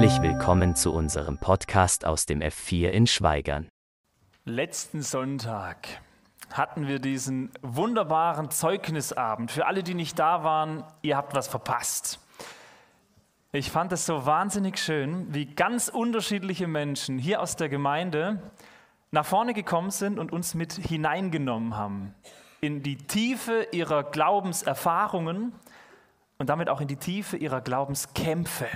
Herzlich willkommen zu unserem Podcast aus dem F4 in Schweigern. Letzten Sonntag hatten wir diesen wunderbaren Zeugnisabend. Für alle, die nicht da waren, ihr habt was verpasst. Ich fand es so wahnsinnig schön, wie ganz unterschiedliche Menschen hier aus der Gemeinde nach vorne gekommen sind und uns mit hineingenommen haben in die Tiefe ihrer Glaubenserfahrungen und damit auch in die Tiefe ihrer Glaubenskämpfe.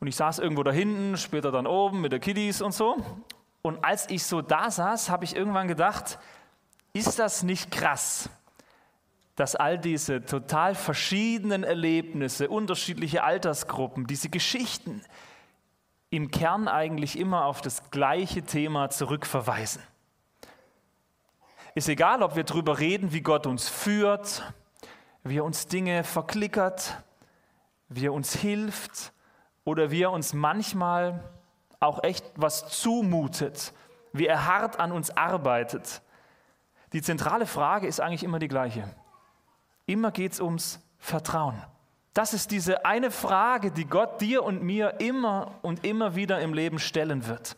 Und ich saß irgendwo da hinten, später dann oben mit der Kiddies und so. Und als ich so da saß, habe ich irgendwann gedacht, ist das nicht krass, dass all diese total verschiedenen Erlebnisse, unterschiedliche Altersgruppen, diese Geschichten im Kern eigentlich immer auf das gleiche Thema zurückverweisen. Ist egal, ob wir darüber reden, wie Gott uns führt, wie er uns Dinge verklickert, wie er uns hilft oder wie er uns manchmal auch echt was zumutet, wie er hart an uns arbeitet. Die zentrale Frage ist eigentlich immer die gleiche. Immer geht es ums Vertrauen. Das ist diese eine Frage, die Gott dir und mir immer und immer wieder im Leben stellen wird.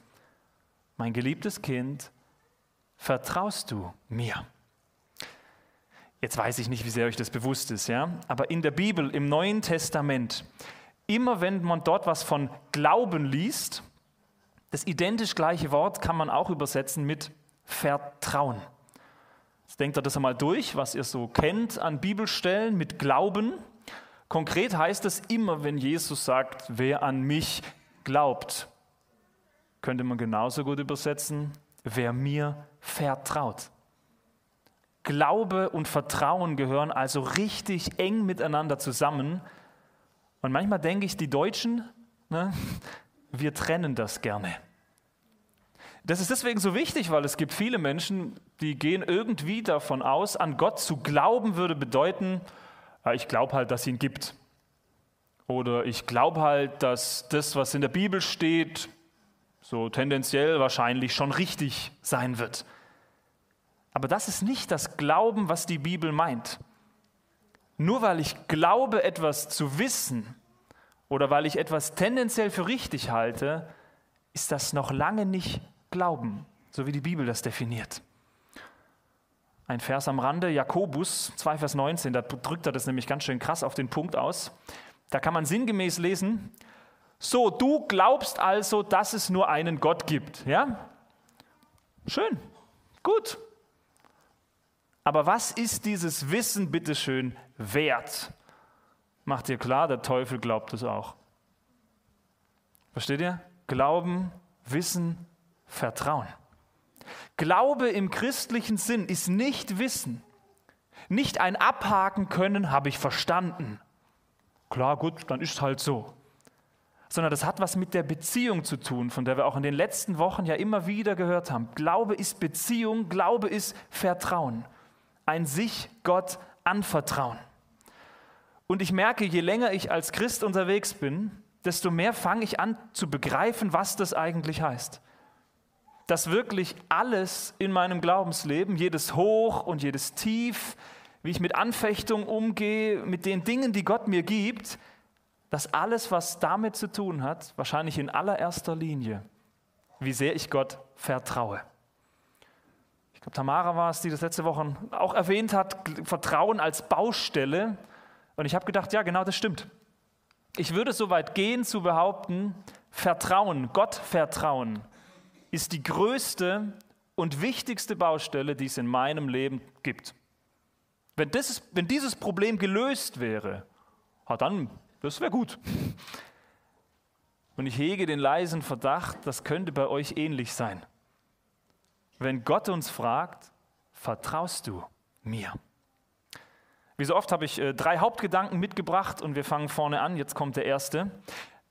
Mein geliebtes Kind, vertraust du mir? Jetzt weiß ich nicht, wie sehr euch das bewusst ist, ja? aber in der Bibel, im Neuen Testament, immer wenn man dort was von Glauben liest, das identisch gleiche Wort kann man auch übersetzen mit Vertrauen. Jetzt denkt ihr das einmal durch, was ihr so kennt an Bibelstellen mit Glauben. Konkret heißt es immer, wenn Jesus sagt, wer an mich glaubt, könnte man genauso gut übersetzen, wer mir vertraut. Glaube und Vertrauen gehören also richtig eng miteinander zusammen. Und manchmal denke ich, die Deutschen, ne, wir trennen das gerne. Das ist deswegen so wichtig, weil es gibt viele Menschen, die gehen irgendwie davon aus, an Gott zu glauben würde bedeuten, ich glaube halt, dass es ihn gibt. Oder ich glaube halt, dass das, was in der Bibel steht, so tendenziell wahrscheinlich schon richtig sein wird. Aber das ist nicht das Glauben, was die Bibel meint. Nur weil ich glaube, etwas zu wissen oder weil ich etwas tendenziell für richtig halte, ist das noch lange nicht Glauben, so wie die Bibel das definiert. Ein Vers am Rande, Jakobus 2, Vers 19, da drückt er das nämlich ganz schön krass auf den Punkt aus. Da kann man sinngemäß lesen, so, du glaubst also, dass es nur einen Gott gibt. Ja? Schön, gut, aber was ist dieses Wissen, bitteschön, wert? Macht dir klar, der Teufel glaubt es auch. Versteht ihr? Glauben, Wissen, Vertrauen. Glaube im christlichen Sinn ist nicht Wissen, nicht ein Abhaken können, habe ich verstanden. Klar, gut, dann ist es halt so. Sondern das hat was mit der Beziehung zu tun, von der wir auch in den letzten Wochen ja immer wieder gehört haben. Glaube ist Beziehung, Glaube ist Vertrauen ein sich Gott anvertrauen. Und ich merke, je länger ich als Christ unterwegs bin, desto mehr fange ich an zu begreifen, was das eigentlich heißt. Dass wirklich alles in meinem Glaubensleben, jedes Hoch und jedes Tief, wie ich mit Anfechtung umgehe, mit den Dingen, die Gott mir gibt, dass alles, was damit zu tun hat, wahrscheinlich in allererster Linie, wie sehr ich Gott vertraue. Ich glaube, Tamara war es, die das letzte Woche auch erwähnt hat, Vertrauen als Baustelle. Und ich habe gedacht, ja, genau das stimmt. Ich würde so weit gehen zu behaupten, Vertrauen, Gott vertrauen, ist die größte und wichtigste Baustelle, die es in meinem Leben gibt. Wenn, das, wenn dieses Problem gelöst wäre, dann, das wäre gut. Und ich hege den leisen Verdacht, das könnte bei euch ähnlich sein wenn Gott uns fragt, vertraust du mir? Wie so oft habe ich äh, drei Hauptgedanken mitgebracht und wir fangen vorne an. Jetzt kommt der erste.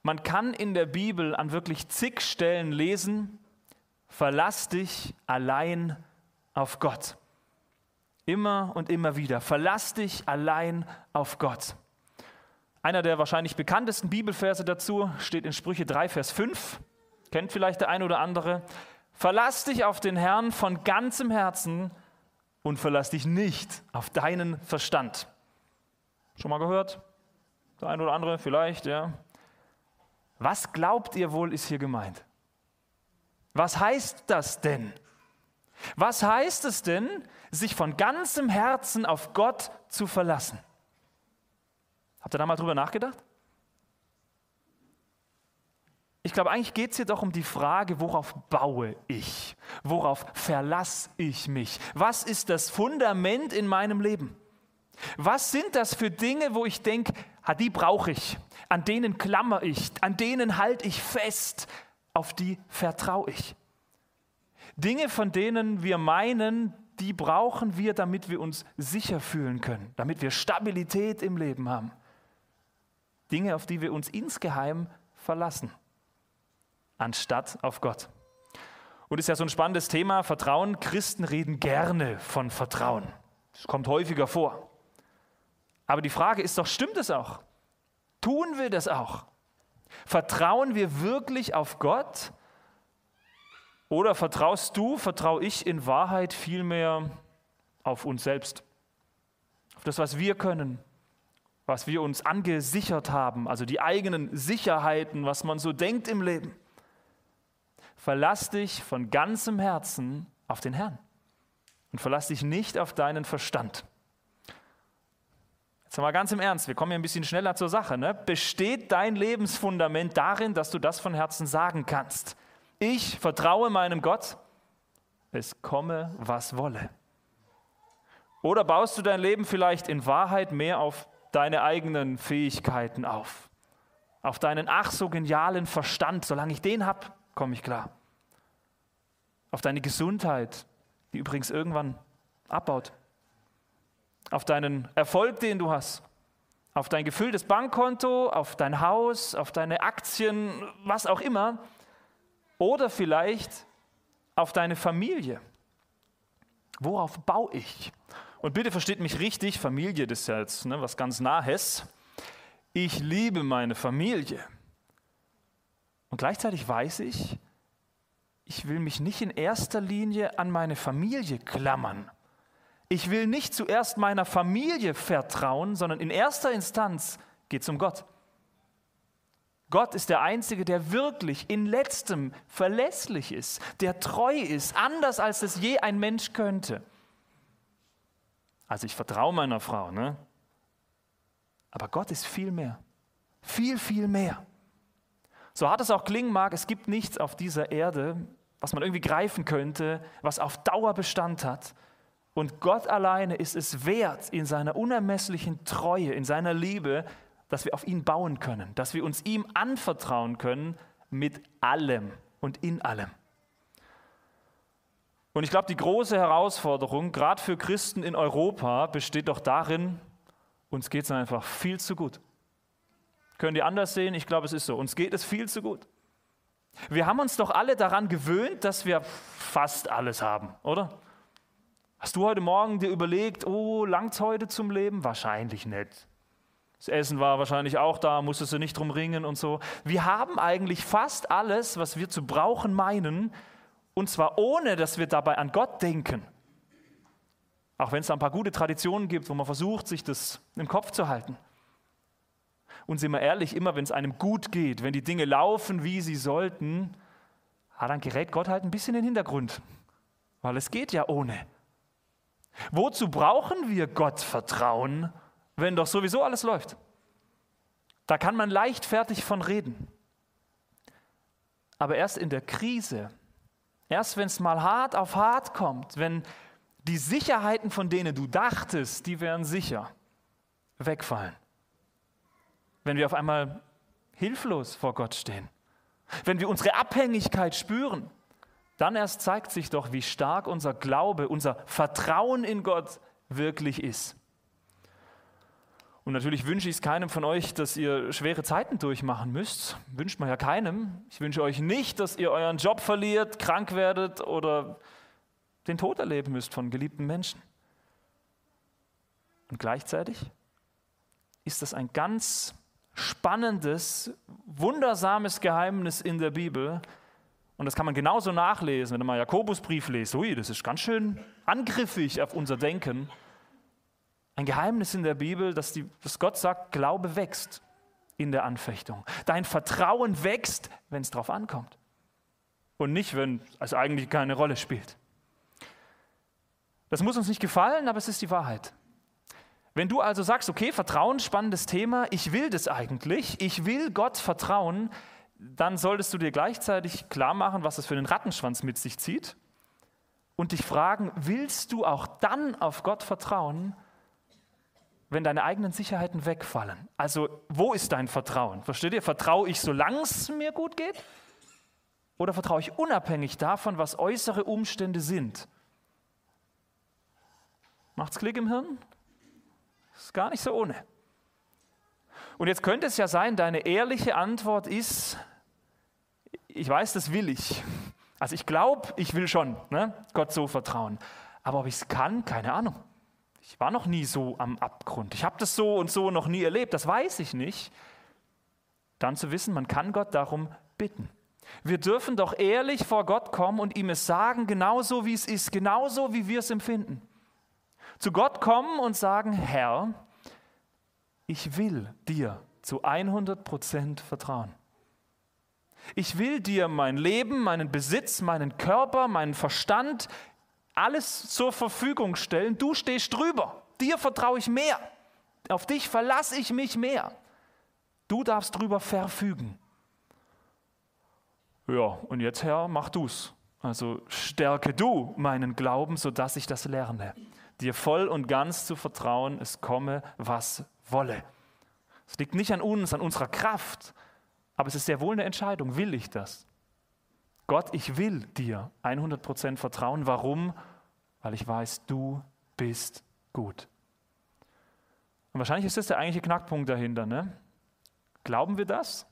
Man kann in der Bibel an wirklich zig Stellen lesen, verlass dich allein auf Gott. Immer und immer wieder. Verlass dich allein auf Gott. Einer der wahrscheinlich bekanntesten Bibelverse dazu steht in Sprüche 3, Vers 5. Kennt vielleicht der eine oder andere. Verlass dich auf den Herrn von ganzem Herzen und verlass dich nicht auf deinen Verstand. Schon mal gehört? Der eine oder andere vielleicht, ja. Was glaubt ihr wohl ist hier gemeint? Was heißt das denn? Was heißt es denn, sich von ganzem Herzen auf Gott zu verlassen? Habt ihr da mal drüber nachgedacht? Ich glaube, eigentlich geht es hier doch um die Frage, worauf baue ich? Worauf verlasse ich mich? Was ist das Fundament in meinem Leben? Was sind das für Dinge, wo ich denke, die brauche ich, an denen klammer ich, an denen halte ich fest, auf die vertraue ich? Dinge, von denen wir meinen, die brauchen wir, damit wir uns sicher fühlen können, damit wir Stabilität im Leben haben. Dinge, auf die wir uns insgeheim verlassen, anstatt auf Gott. Und ist ja so ein spannendes Thema, Vertrauen. Christen reden gerne von Vertrauen. Das kommt häufiger vor. Aber die Frage ist doch, stimmt es auch? Tun wir das auch? Vertrauen wir wirklich auf Gott? Oder vertraust du, vertraue ich in Wahrheit vielmehr auf uns selbst? Auf das, was wir können, was wir uns angesichert haben, also die eigenen Sicherheiten, was man so denkt im Leben. Verlass dich von ganzem Herzen auf den Herrn und verlass dich nicht auf deinen Verstand. Jetzt mal ganz im Ernst, wir kommen hier ein bisschen schneller zur Sache. Ne? Besteht dein Lebensfundament darin, dass du das von Herzen sagen kannst? Ich vertraue meinem Gott, es komme, was wolle. Oder baust du dein Leben vielleicht in Wahrheit mehr auf deine eigenen Fähigkeiten auf. Auf deinen ach so genialen Verstand. Solange ich den habe, komme ich klar. Auf deine Gesundheit, die übrigens irgendwann abbaut. Auf deinen Erfolg, den du hast. Auf dein gefülltes Bankkonto, auf dein Haus, auf deine Aktien, was auch immer. Oder vielleicht auf deine Familie. Worauf baue ich? Und bitte versteht mich richtig, Familie, das ist ja jetzt ne, was ganz Nahes. Ich liebe meine Familie. Und gleichzeitig weiß ich, ich will mich nicht in erster Linie an meine Familie klammern. Ich will nicht zuerst meiner Familie vertrauen, sondern in erster Instanz geht es um Gott. Gott ist der Einzige, der wirklich in letztem verlässlich ist, der treu ist, anders als es je ein Mensch könnte. Also ich vertraue meiner Frau, ne? Aber Gott ist viel mehr. Viel, viel mehr. So hart es auch klingen mag, es gibt nichts auf dieser Erde, was man irgendwie greifen könnte, was auf Dauer Bestand hat. Und Gott alleine ist es wert, in seiner unermesslichen Treue, in seiner Liebe, dass wir auf ihn bauen können, dass wir uns ihm anvertrauen können mit allem und in allem. Und ich glaube, die große Herausforderung, gerade für Christen in Europa, besteht doch darin, uns geht es einfach viel zu gut. Können die anders sehen? Ich glaube, es ist so. Uns geht es viel zu gut. Wir haben uns doch alle daran gewöhnt, dass wir fast alles haben, oder? Hast du heute Morgen dir überlegt, oh, langt's heute zum Leben? Wahrscheinlich nicht. Das Essen war wahrscheinlich auch da, musstest du nicht drum ringen und so. Wir haben eigentlich fast alles, was wir zu brauchen meinen, und zwar ohne, dass wir dabei an Gott denken. Auch wenn es da ein paar gute Traditionen gibt, wo man versucht, sich das im Kopf zu halten. Und sind wir ehrlich, immer wenn es einem gut geht, wenn die Dinge laufen, wie sie sollten, ah, dann gerät Gott halt ein bisschen in den Hintergrund. Weil es geht ja ohne. Wozu brauchen wir Gott vertrauen, wenn doch sowieso alles läuft? Da kann man leichtfertig von reden. Aber erst in der Krise, Erst wenn es mal hart auf hart kommt, wenn die Sicherheiten, von denen du dachtest, die wären sicher, wegfallen. Wenn wir auf einmal hilflos vor Gott stehen. Wenn wir unsere Abhängigkeit spüren, dann erst zeigt sich doch, wie stark unser Glaube, unser Vertrauen in Gott wirklich ist. Und natürlich wünsche ich es keinem von euch, dass ihr schwere Zeiten durchmachen müsst. Wünscht man ja keinem. Ich wünsche euch nicht, dass ihr euren Job verliert, krank werdet oder den Tod erleben müsst von geliebten Menschen. Und gleichzeitig ist das ein ganz spannendes, wundersames Geheimnis in der Bibel. Und das kann man genauso nachlesen, wenn man Jakobusbrief liest. Ui, das ist ganz schön angriffig auf unser Denken. Ein Geheimnis in der Bibel, dass, die, dass Gott sagt, Glaube wächst. in der Anfechtung. Dein Vertrauen wächst, wenn es drauf ankommt. Und nicht, wenn es eigentlich keine Rolle spielt. Das muss uns nicht gefallen, aber es ist die Wahrheit. Wenn du also sagst, okay, Vertrauen, spannendes Thema, ich will das eigentlich, ich will Gott vertrauen, dann solltest du dir gleichzeitig klar machen, was es für einen Rattenschwanz mit sich zieht und dich fragen, willst du auch dann auf Gott vertrauen, wenn deine eigenen Sicherheiten wegfallen? Also, wo ist dein Vertrauen? Versteht ihr? Vertraue ich, solange es mir gut geht? Oder vertraue ich unabhängig davon, was äußere Umstände sind? Macht's Klick im Hirn? Ist gar nicht so ohne. Und jetzt könnte es ja sein, deine ehrliche Antwort ist, ich weiß, das will ich. Also ich glaube, ich will schon ne, Gott so vertrauen. Aber ob ich es kann, keine Ahnung. Ich war noch nie so am Abgrund. Ich habe das so und so noch nie erlebt. Das weiß ich nicht. Dann zu wissen, man kann Gott darum bitten. Wir dürfen doch ehrlich vor Gott kommen und ihm es sagen, genauso wie es ist, genauso wie wir es empfinden. Zu Gott kommen und sagen, Herr, ich will dir zu 100 Prozent vertrauen. Ich will dir mein Leben, meinen Besitz, meinen Körper, meinen Verstand, alles zur Verfügung stellen. Du stehst drüber. Dir vertraue ich mehr. Auf dich verlasse ich mich mehr. Du darfst drüber verfügen. Ja, und jetzt, Herr, mach du's. Also stärke du meinen Glauben, sodass ich das lerne. Dir voll und ganz zu vertrauen, es komme, was wolle. Es liegt nicht an uns, an unserer Kraft, aber es ist sehr wohl eine Entscheidung. Will ich das? Gott, ich will dir 100% vertrauen. Warum? Weil ich weiß, du bist gut. Und wahrscheinlich ist das der eigentliche Knackpunkt dahinter. Ne? Glauben wir das?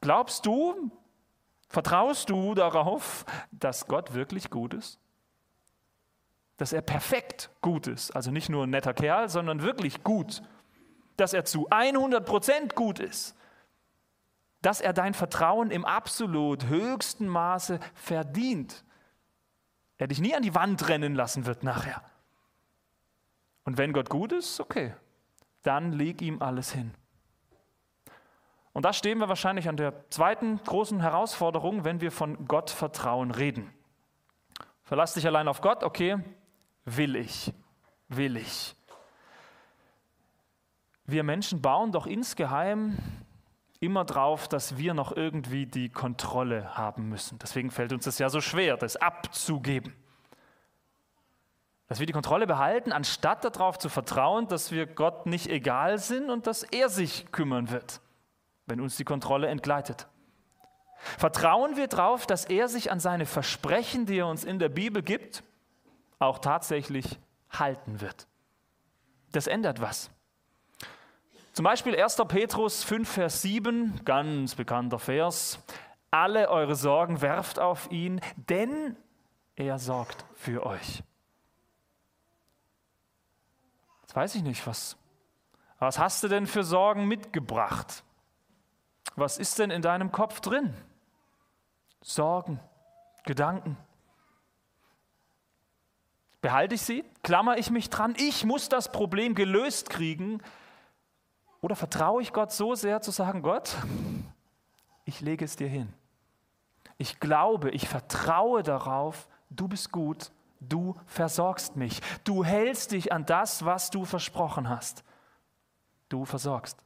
Glaubst du, vertraust du darauf, dass Gott wirklich gut ist? Dass er perfekt gut ist. Also nicht nur ein netter Kerl, sondern wirklich gut. Dass er zu 100% gut ist dass er dein Vertrauen im absolut höchsten Maße verdient. Er dich nie an die Wand rennen lassen wird nachher. Und wenn Gott gut ist, okay, dann leg ihm alles hin. Und da stehen wir wahrscheinlich an der zweiten großen Herausforderung, wenn wir von Gottvertrauen reden. Verlass dich allein auf Gott, okay, will ich, will ich. Wir Menschen bauen doch insgeheim immer drauf, dass wir noch irgendwie die Kontrolle haben müssen. Deswegen fällt uns das ja so schwer, das abzugeben. Dass wir die Kontrolle behalten, anstatt darauf zu vertrauen, dass wir Gott nicht egal sind und dass er sich kümmern wird, wenn uns die Kontrolle entgleitet. Vertrauen wir darauf, dass er sich an seine Versprechen, die er uns in der Bibel gibt, auch tatsächlich halten wird. Das ändert was. Zum Beispiel 1. Petrus 5, Vers 7, ganz bekannter Vers. Alle eure Sorgen werft auf ihn, denn er sorgt für euch. Jetzt weiß ich nicht, was, was hast du denn für Sorgen mitgebracht? Was ist denn in deinem Kopf drin? Sorgen, Gedanken. Behalte ich sie? Klammer ich mich dran? Ich muss das Problem gelöst kriegen, oder vertraue ich Gott so sehr zu sagen, Gott, ich lege es dir hin. Ich glaube, ich vertraue darauf, du bist gut, du versorgst mich. Du hältst dich an das, was du versprochen hast. Du versorgst.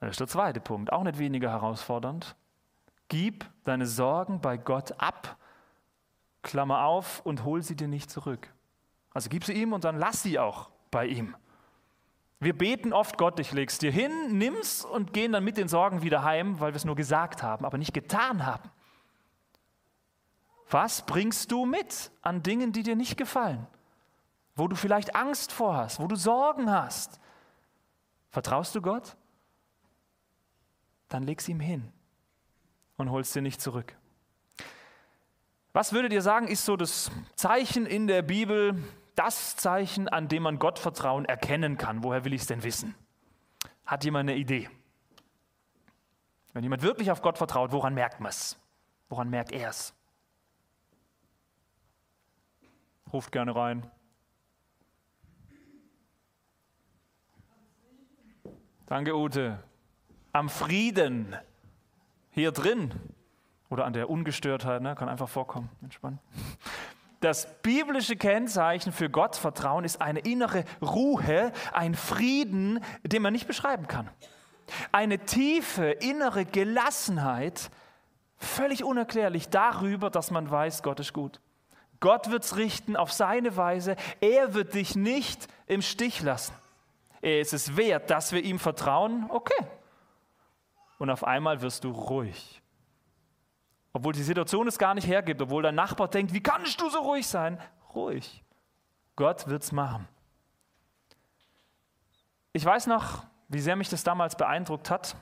Das ist der zweite Punkt, auch nicht weniger herausfordernd. Gib deine Sorgen bei Gott ab, Klammer auf, und hol sie dir nicht zurück. Also gib sie ihm und dann lass sie auch bei ihm. Wir beten oft Gott, ich leg's dir hin, nimm's und gehen dann mit den Sorgen wieder heim, weil wir es nur gesagt haben, aber nicht getan haben. Was bringst du mit an Dingen, die dir nicht gefallen? Wo du vielleicht Angst vor hast, wo du Sorgen hast? Vertraust du Gott? Dann leg's ihm hin und holst dir nicht zurück. Was würdet ihr sagen, ist so das Zeichen in der Bibel, das Zeichen, an dem man Gottvertrauen erkennen kann. Woher will ich es denn wissen? Hat jemand eine Idee? Wenn jemand wirklich auf Gott vertraut, woran merkt man es? Woran merkt er es? Ruft gerne rein. Danke, Ute. Am Frieden hier drin oder an der Ungestörtheit, ne? kann einfach vorkommen, entspannt. Das biblische Kennzeichen für Gottvertrauen ist eine innere Ruhe, ein Frieden, den man nicht beschreiben kann. Eine tiefe innere Gelassenheit, völlig unerklärlich darüber, dass man weiß, Gott ist gut. Gott wird es richten auf seine Weise. Er wird dich nicht im Stich lassen. Er ist es wert, dass wir ihm vertrauen. Okay. Und auf einmal wirst du ruhig. Obwohl die Situation es gar nicht hergibt, obwohl dein Nachbar denkt, wie kannst du so ruhig sein? Ruhig. Gott wird es machen. Ich weiß noch, wie sehr mich das damals beeindruckt hat.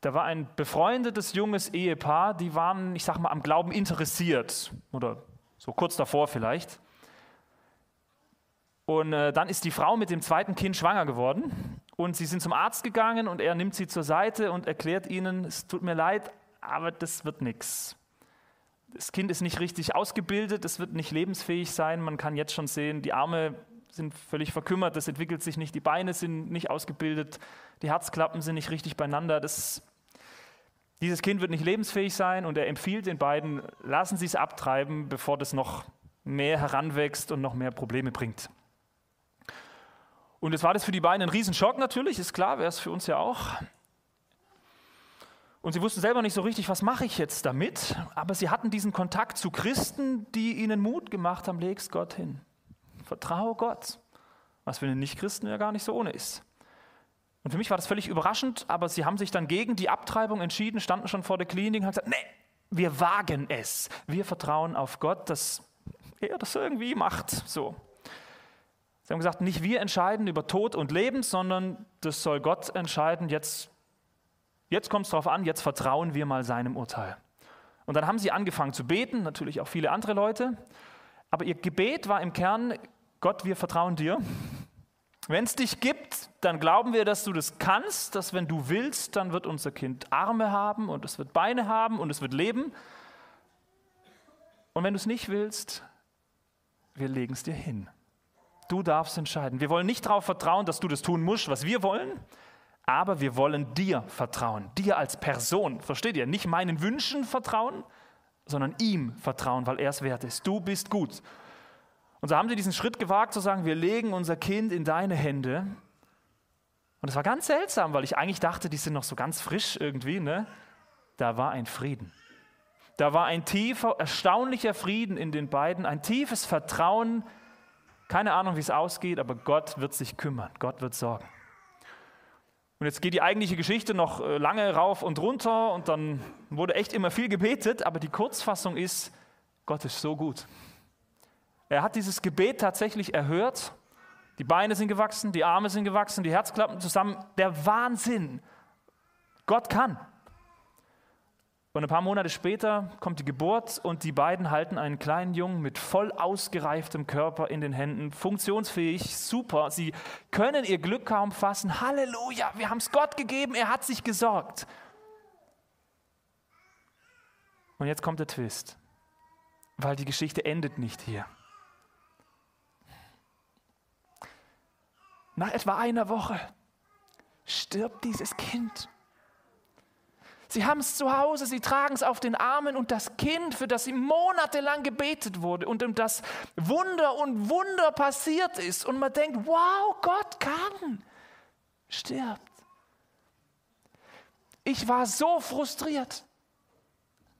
Da war ein befreundetes junges Ehepaar, die waren, ich sag mal, am Glauben interessiert oder so kurz davor vielleicht. Und äh, dann ist die Frau mit dem zweiten Kind schwanger geworden und sie sind zum Arzt gegangen und er nimmt sie zur Seite und erklärt ihnen, es tut mir leid, aber das wird nichts. Das Kind ist nicht richtig ausgebildet, es wird nicht lebensfähig sein. Man kann jetzt schon sehen, die Arme sind völlig verkümmert, das entwickelt sich nicht, die Beine sind nicht ausgebildet, die Herzklappen sind nicht richtig beieinander. Das, dieses Kind wird nicht lebensfähig sein und er empfiehlt den beiden, lassen Sie es abtreiben, bevor das noch mehr heranwächst und noch mehr Probleme bringt. Und jetzt war das für die beiden ein Riesenschock natürlich, ist klar, wäre es für uns ja auch. Und sie wussten selber nicht so richtig, was mache ich jetzt damit. Aber sie hatten diesen Kontakt zu Christen, die ihnen Mut gemacht haben, leg's Gott hin. Vertraue Gott. Was für einen Nichtchristen ja gar nicht so ohne ist. Und für mich war das völlig überraschend, aber sie haben sich dann gegen die Abtreibung entschieden, standen schon vor der Klinik und haben gesagt, nee, wir wagen es. Wir vertrauen auf Gott, dass er das irgendwie macht. So. Sie haben gesagt, nicht wir entscheiden über Tod und Leben, sondern das soll Gott entscheiden. Jetzt Jetzt kommt es darauf an, jetzt vertrauen wir mal seinem Urteil. Und dann haben sie angefangen zu beten, natürlich auch viele andere Leute. Aber ihr Gebet war im Kern, Gott, wir vertrauen dir. Wenn es dich gibt, dann glauben wir, dass du das kannst, dass wenn du willst, dann wird unser Kind Arme haben und es wird Beine haben und es wird leben. Und wenn du es nicht willst, wir legen es dir hin. Du darfst entscheiden. Wir wollen nicht darauf vertrauen, dass du das tun musst, was wir wollen, aber wir wollen dir vertrauen, dir als Person, versteht ihr? Nicht meinen Wünschen vertrauen, sondern ihm vertrauen, weil er es wert ist. Du bist gut. Und so haben sie diesen Schritt gewagt zu sagen, wir legen unser Kind in deine Hände. Und es war ganz seltsam, weil ich eigentlich dachte, die sind noch so ganz frisch irgendwie. Ne? Da war ein Frieden. Da war ein tiefer, erstaunlicher Frieden in den beiden, ein tiefes Vertrauen. Keine Ahnung, wie es ausgeht, aber Gott wird sich kümmern, Gott wird sorgen. Und jetzt geht die eigentliche Geschichte noch äh, lange rauf und runter und dann wurde echt immer viel gebetet, aber die Kurzfassung ist, Gott ist so gut. Er hat dieses Gebet tatsächlich erhört. Die Beine sind gewachsen, die Arme sind gewachsen, die Herzklappen zusammen. Der Wahnsinn. Gott kann. Und ein paar Monate später kommt die Geburt und die beiden halten einen kleinen Jungen mit voll ausgereiftem Körper in den Händen, funktionsfähig, super. Sie können ihr Glück kaum fassen. Halleluja, wir haben es Gott gegeben, er hat sich gesorgt. Und jetzt kommt der Twist, weil die Geschichte endet nicht hier. Nach etwa einer Woche stirbt dieses Kind. Sie haben es zu Hause, sie tragen es auf den Armen und das Kind, für das sie monatelang gebetet wurde und um das Wunder und Wunder passiert ist und man denkt, wow, Gott kann, stirbt. Ich war so frustriert.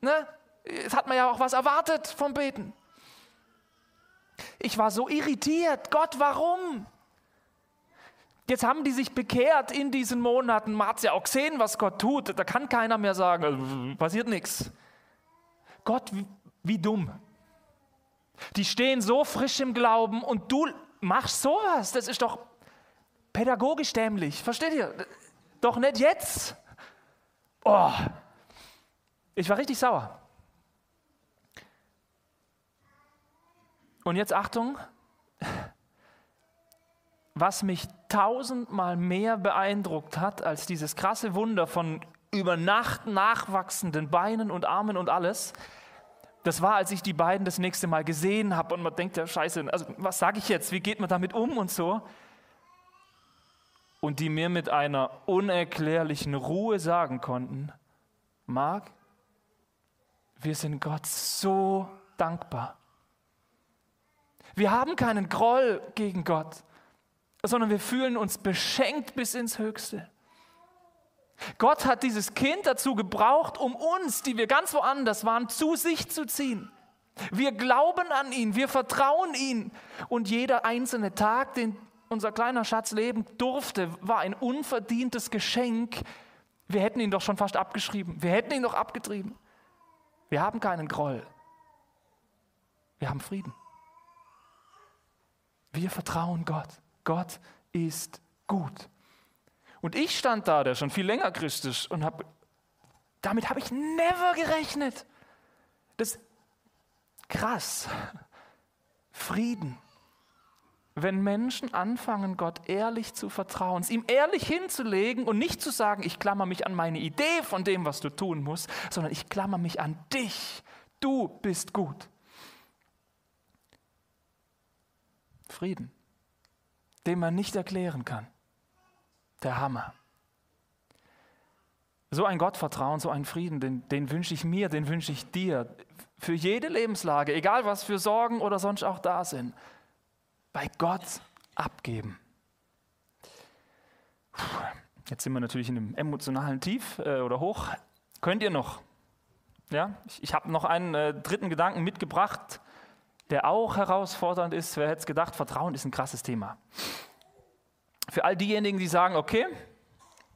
Ne? Jetzt hat man ja auch was erwartet vom Beten. Ich war so irritiert. Gott, warum? Jetzt haben die sich bekehrt in diesen Monaten. Man hat ja auch gesehen, was Gott tut. Da kann keiner mehr sagen, äh, passiert nichts. Gott, wie, wie dumm. Die stehen so frisch im Glauben und du machst sowas. Das ist doch pädagogisch dämlich. Versteht ihr? Doch nicht jetzt. Oh, ich war richtig sauer. Und jetzt Achtung, was mich tausendmal mehr beeindruckt hat als dieses krasse Wunder von über Nacht nachwachsenden Beinen und Armen und alles, das war, als ich die beiden das nächste Mal gesehen habe und man denkt, ja scheiße, also was sage ich jetzt, wie geht man damit um und so. und die mir mit einer unerklärlichen Ruhe sagen konnten, Marc, wir sind Gott so dankbar. Wir haben keinen Groll gegen Gott, sondern wir fühlen uns beschenkt bis ins Höchste. Gott hat dieses Kind dazu gebraucht, um uns, die wir ganz woanders waren, zu sich zu ziehen. Wir glauben an ihn, wir vertrauen ihn. Und jeder einzelne Tag, den unser kleiner Schatz leben durfte, war ein unverdientes Geschenk. Wir hätten ihn doch schon fast abgeschrieben. Wir hätten ihn doch abgetrieben. Wir haben keinen Groll. Wir haben Frieden. Wir vertrauen Gott. Gott ist gut. Und ich stand da, der schon viel länger Christ ist, und habe, damit habe ich never gerechnet. Das ist krass. Frieden. Wenn Menschen anfangen, Gott ehrlich zu vertrauen, es ihm ehrlich hinzulegen und nicht zu sagen, ich klammer mich an meine Idee von dem, was du tun musst, sondern ich klammer mich an dich. Du bist gut. Frieden, den man nicht erklären kann. Der Hammer. So ein Gottvertrauen, so ein Frieden, den, den wünsche ich mir, den wünsche ich dir. Für jede Lebenslage, egal was für Sorgen oder sonst auch da sind. Bei Gott abgeben. Jetzt sind wir natürlich in einem emotionalen Tief äh, oder Hoch. Könnt ihr noch? Ja, ich, ich habe noch einen äh, dritten Gedanken mitgebracht, der auch herausfordernd ist. Wer hätte es gedacht, Vertrauen ist ein krasses Thema. Für all diejenigen, die sagen, okay,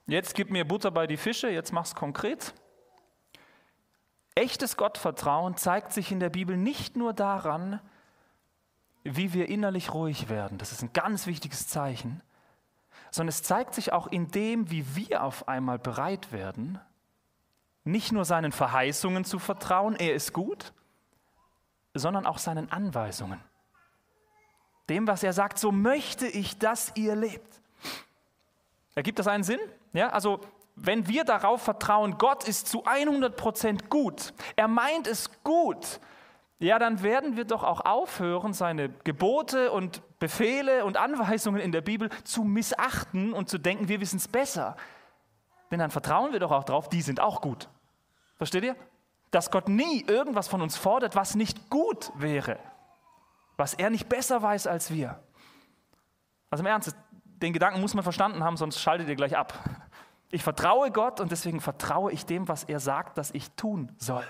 jetzt gib mir Butter bei die Fische, jetzt mach's konkret. Echtes Gottvertrauen zeigt sich in der Bibel nicht nur daran, wie wir innerlich ruhig werden, das ist ein ganz wichtiges Zeichen, sondern es zeigt sich auch in dem, wie wir auf einmal bereit werden, nicht nur seinen Verheißungen zu vertrauen, er ist gut, sondern auch seinen Anweisungen. Dem, was er sagt, so möchte ich, dass ihr lebt. Ergibt das einen Sinn? Ja, also wenn wir darauf vertrauen, Gott ist zu 100% gut, er meint es gut, ja, dann werden wir doch auch aufhören, seine Gebote und Befehle und Anweisungen in der Bibel zu missachten und zu denken, wir wissen es besser. Denn dann vertrauen wir doch auch darauf, die sind auch gut. Versteht ihr? Dass Gott nie irgendwas von uns fordert, was nicht gut wäre, was er nicht besser weiß als wir. Also im Ernst, den Gedanken muss man verstanden haben, sonst schaltet ihr gleich ab. Ich vertraue Gott und deswegen vertraue ich dem, was er sagt, dass ich tun soll.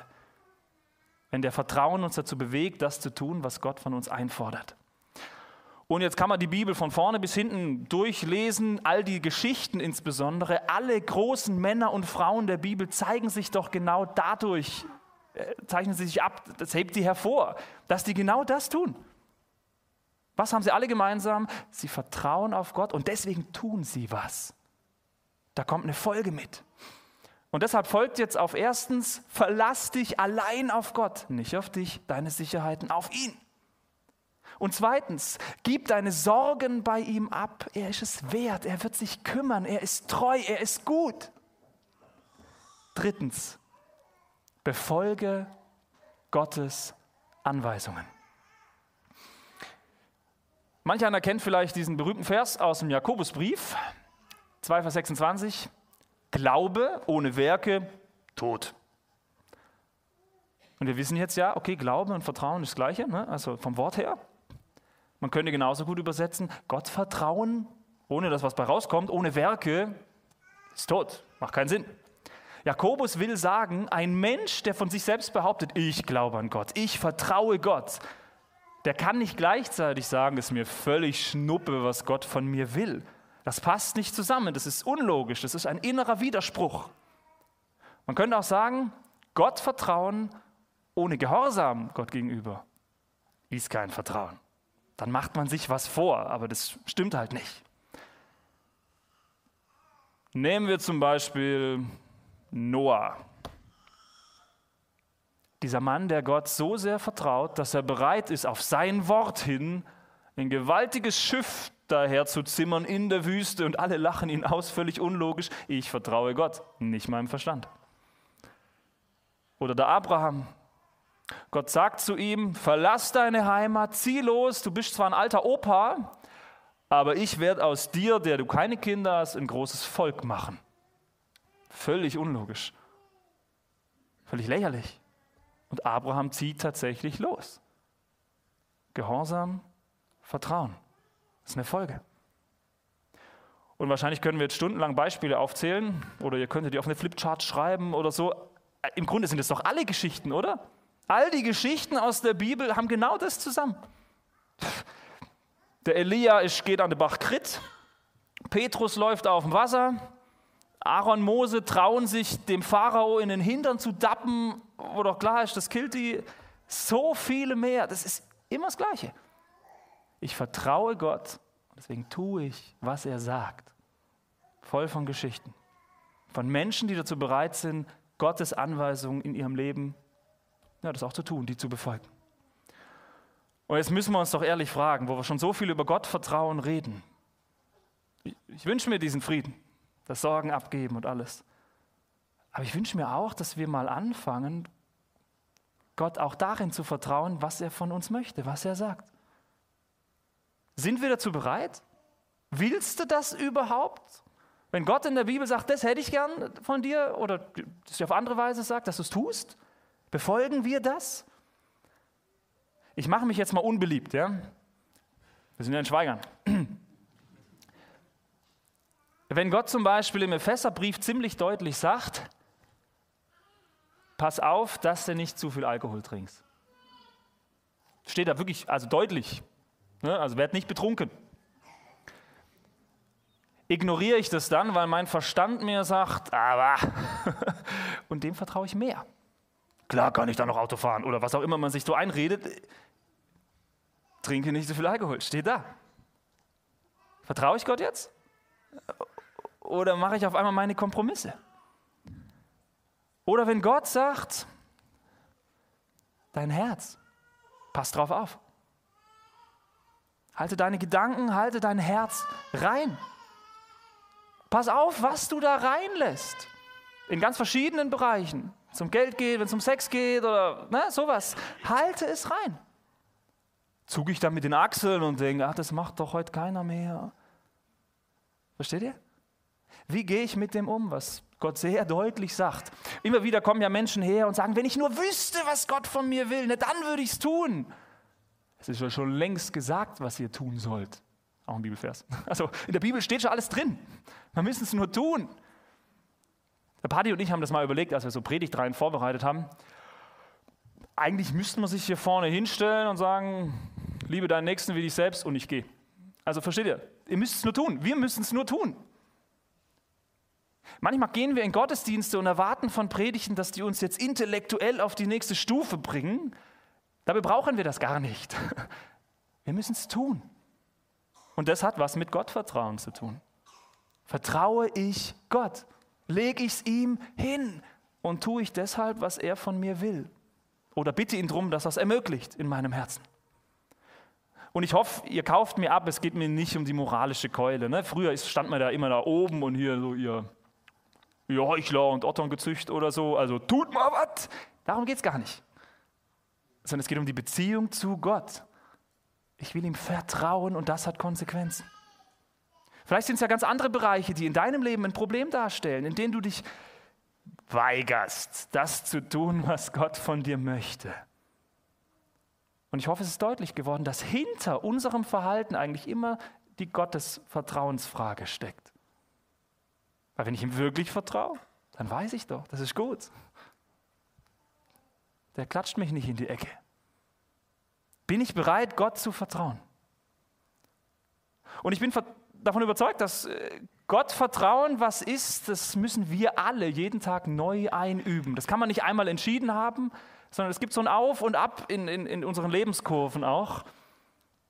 Wenn der Vertrauen uns dazu bewegt, das zu tun, was Gott von uns einfordert. Und jetzt kann man die Bibel von vorne bis hinten durchlesen, all die Geschichten insbesondere. Alle großen Männer und Frauen der Bibel zeigen sich doch genau dadurch, zeichnen sie sich ab, das hebt die hervor, dass die genau das tun. Was haben sie alle gemeinsam? Sie vertrauen auf Gott und deswegen tun sie was. Da kommt eine Folge mit. Und deshalb folgt jetzt auf erstens, verlass dich allein auf Gott, nicht auf dich, deine Sicherheiten, auf ihn. Und zweitens, gib deine Sorgen bei ihm ab. Er ist es wert, er wird sich kümmern, er ist treu, er ist gut. Drittens, befolge Gottes Anweisungen. Manch einer kennt vielleicht diesen berühmten Vers aus dem Jakobusbrief, 2 Vers 26. Glaube ohne Werke, tot. Und wir wissen jetzt ja, okay, Glaube und Vertrauen ist das Gleiche, ne? also vom Wort her. Man könnte genauso gut übersetzen, Gott vertrauen, ohne dass was bei rauskommt, ohne Werke, ist tot, macht keinen Sinn. Jakobus will sagen, ein Mensch, der von sich selbst behauptet, ich glaube an Gott, ich vertraue Gott, der kann nicht gleichzeitig sagen, es ist mir völlig schnuppe, was Gott von mir will. Das passt nicht zusammen, das ist unlogisch, das ist ein innerer Widerspruch. Man könnte auch sagen, Gott vertrauen ohne Gehorsam Gott gegenüber ist kein Vertrauen. Dann macht man sich was vor, aber das stimmt halt nicht. Nehmen wir zum Beispiel Noah. Dieser Mann, der Gott so sehr vertraut, dass er bereit ist, auf sein Wort hin ein gewaltiges Schiff daher zu zimmern in der Wüste und alle lachen ihn aus, völlig unlogisch. Ich vertraue Gott, nicht meinem Verstand. Oder der Abraham. Gott sagt zu ihm, verlass deine Heimat, zieh los, du bist zwar ein alter Opa, aber ich werde aus dir, der du keine Kinder hast, ein großes Volk machen. Völlig unlogisch. Völlig lächerlich. Und Abraham zieht tatsächlich los. Gehorsam, Vertrauen. Das ist eine Folge. Und wahrscheinlich können wir jetzt stundenlang Beispiele aufzählen oder ihr könntet die auf eine Flipchart schreiben oder so. Im Grunde sind es doch alle Geschichten, oder? All die Geschichten aus der Bibel haben genau das zusammen. Der Elia geht an den Bach Krit, Petrus läuft auf dem Wasser, Aaron Mose trauen sich dem Pharao in den Hintern zu dappen, wo doch klar ist, das killt die. So viele mehr, das ist immer das Gleiche. Ich vertraue Gott, deswegen tue ich, was er sagt. Voll von Geschichten. Von Menschen, die dazu bereit sind, Gottes Anweisungen in ihrem Leben, ja, das auch zu tun, die zu befolgen. Und jetzt müssen wir uns doch ehrlich fragen, wo wir schon so viel über Gottvertrauen reden. Ich, ich wünsche mir diesen Frieden, das Sorgen abgeben und alles. Aber ich wünsche mir auch, dass wir mal anfangen, Gott auch darin zu vertrauen, was er von uns möchte, was er sagt. Sind wir dazu bereit? Willst du das überhaupt? Wenn Gott in der Bibel sagt, das hätte ich gern von dir, oder das auf andere Weise sagt, dass du es tust, befolgen wir das? Ich mache mich jetzt mal unbeliebt, ja? Wir sind ja in Schweigern. Wenn Gott zum Beispiel im Epheserbrief ziemlich deutlich sagt, pass auf, dass du nicht zu viel Alkohol trinkst. Steht da wirklich, also deutlich. Ne? Also werd nicht betrunken. Ignoriere ich das dann, weil mein Verstand mir sagt, aber, und dem vertraue ich mehr. Klar kann ich da noch Auto fahren oder was auch immer man sich so einredet. Trinke nicht so viel Alkohol, steht da. Vertraue ich Gott jetzt? Oder mache ich auf einmal meine Kompromisse? Oder wenn Gott sagt, dein Herz, pass drauf auf. Halte deine Gedanken, halte dein Herz rein. Pass auf, was du da reinlässt. In ganz verschiedenen Bereichen. Wenn es um Geld geht, wenn es um Sex geht oder ne, sowas. Halte es rein. Zug ich dann mit den Achseln und denke, ach, das macht doch heute keiner mehr. Versteht ihr? Wie gehe ich mit dem um, was Gott sehr deutlich sagt? Immer wieder kommen ja Menschen her und sagen, wenn ich nur wüsste, was Gott von mir will, ne, dann würde ich es tun. Es ist ja schon längst gesagt, was ihr tun sollt. Auch ein Bibelvers. Also in der Bibel steht schon alles drin. Wir müssen es nur tun. Der Paddy und ich haben das mal überlegt, als wir so Predigtreihen vorbereitet haben. Eigentlich müsste man sich hier vorne hinstellen und sagen, liebe deinen Nächsten wie dich selbst und ich gehe. Also versteht ihr? Ihr müsst es nur tun. Wir müssen es nur tun. Manchmal gehen wir in Gottesdienste und erwarten von Predigten, dass die uns jetzt intellektuell auf die nächste Stufe bringen. Dabei brauchen wir das gar nicht. Wir müssen es tun. Und das hat was mit Gottvertrauen zu tun. Vertraue ich Gott? Lege ich es ihm hin und tue ich deshalb, was er von mir will? Oder bitte ihn darum, dass er es ermöglicht in meinem Herzen? Und ich hoffe, ihr kauft mir ab, es geht mir nicht um die moralische Keule. Ne? Früher stand man da immer da oben und hier so ihr ihr Heuchler und Otterngezücht oder so, also tut mal was. Darum geht es gar nicht. Sondern es geht um die Beziehung zu Gott. Ich will ihm vertrauen und das hat Konsequenzen. Vielleicht sind es ja ganz andere Bereiche, die in deinem Leben ein Problem darstellen, in denen du dich weigerst, das zu tun, was Gott von dir möchte. Und ich hoffe, es ist deutlich geworden, dass hinter unserem Verhalten eigentlich immer die Gottesvertrauensfrage steckt. Weil wenn ich ihm wirklich vertraue, dann weiß ich doch, das ist gut. Der klatscht mich nicht in die Ecke. Bin ich bereit, Gott zu vertrauen? Und ich bin davon überzeugt, dass äh, Gott vertrauen, was ist, das müssen wir alle jeden Tag neu einüben. Das kann man nicht einmal entschieden haben, sondern es gibt so ein Auf und Ab in, in, in unseren Lebenskurven auch.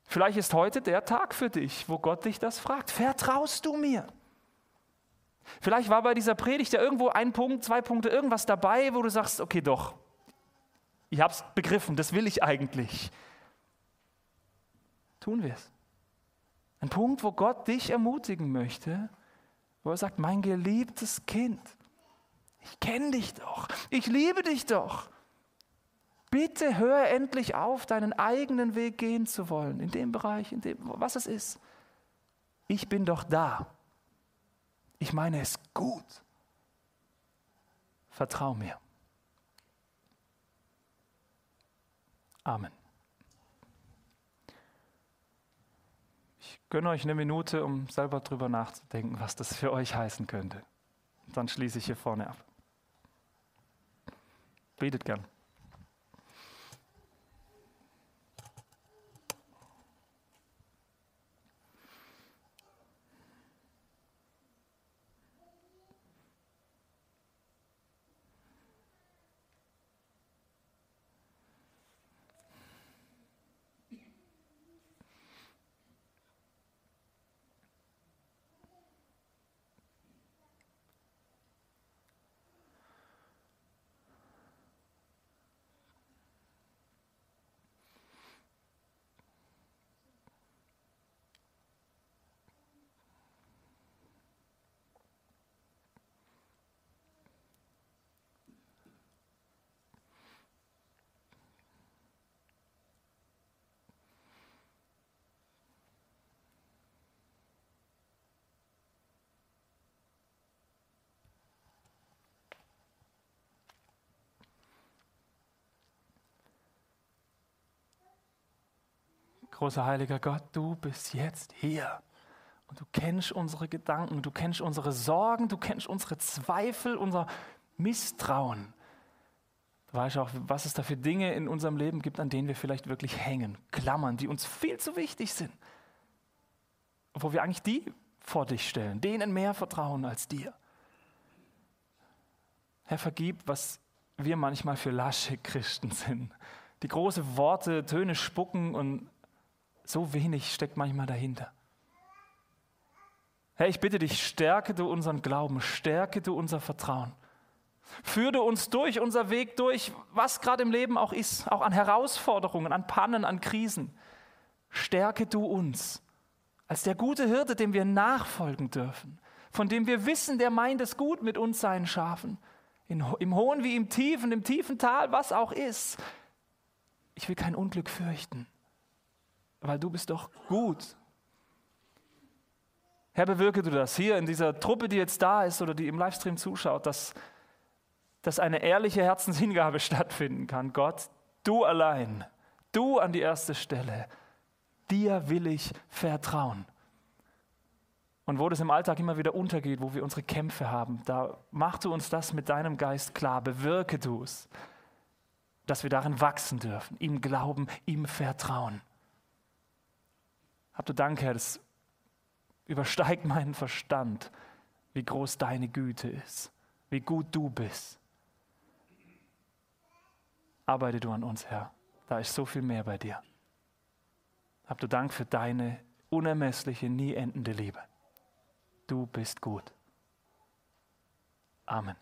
Vielleicht ist heute der Tag für dich, wo Gott dich das fragt. Vertraust du mir? Vielleicht war bei dieser Predigt ja irgendwo ein Punkt, zwei Punkte, irgendwas dabei, wo du sagst, okay, doch, ich habe es begriffen, das will ich eigentlich. Tun wir es. Ein Punkt, wo Gott dich ermutigen möchte, wo er sagt, mein geliebtes Kind, ich kenne dich doch, ich liebe dich doch. Bitte hör endlich auf, deinen eigenen Weg gehen zu wollen, in dem Bereich, in dem, was es ist. ich bin doch da. Ich meine es gut. Vertrau mir. Amen. Ich gönne euch eine Minute, um selber drüber nachzudenken, was das für euch heißen könnte. Dann schließe ich hier vorne ab. Betet gern. Großer heiliger Gott, du bist jetzt hier. Und du kennst unsere Gedanken, du kennst unsere Sorgen, du kennst unsere Zweifel, unser Misstrauen. Du weißt auch, was es da für Dinge in unserem Leben gibt, an denen wir vielleicht wirklich hängen, klammern, die uns viel zu wichtig sind. Wo wir eigentlich die vor dich stellen, denen mehr vertrauen als dir. Herr, vergib, was wir manchmal für lasche Christen sind, die große Worte, Töne spucken und so wenig steckt manchmal dahinter. Herr, ich bitte dich, stärke du unseren Glauben, stärke du unser Vertrauen. Führe uns durch unser Weg durch, was gerade im Leben auch ist, auch an Herausforderungen, an Pannen, an Krisen. Stärke du uns als der gute Hirte, dem wir nachfolgen dürfen, von dem wir wissen, der meint es gut mit uns, seinen Schafen. In, Im hohen wie im tiefen, im tiefen Tal, was auch ist. Ich will kein Unglück fürchten weil du bist doch gut. Herr, bewirke du das hier in dieser Truppe, die jetzt da ist oder die im Livestream zuschaut, dass, dass eine ehrliche Herzenshingabe stattfinden kann. Gott, du allein, du an die erste Stelle, dir will ich vertrauen. Und wo das im Alltag immer wieder untergeht, wo wir unsere Kämpfe haben, da mach du uns das mit deinem Geist klar, bewirke du es, dass wir darin wachsen dürfen, ihm glauben, ihm vertrauen. Habt du Dank, Herr, das übersteigt meinen Verstand, wie groß deine Güte ist, wie gut du bist. Arbeite du an uns, Herr. Da ist so viel mehr bei dir. Habt du Dank für deine unermessliche, nie endende Liebe. Du bist gut. Amen.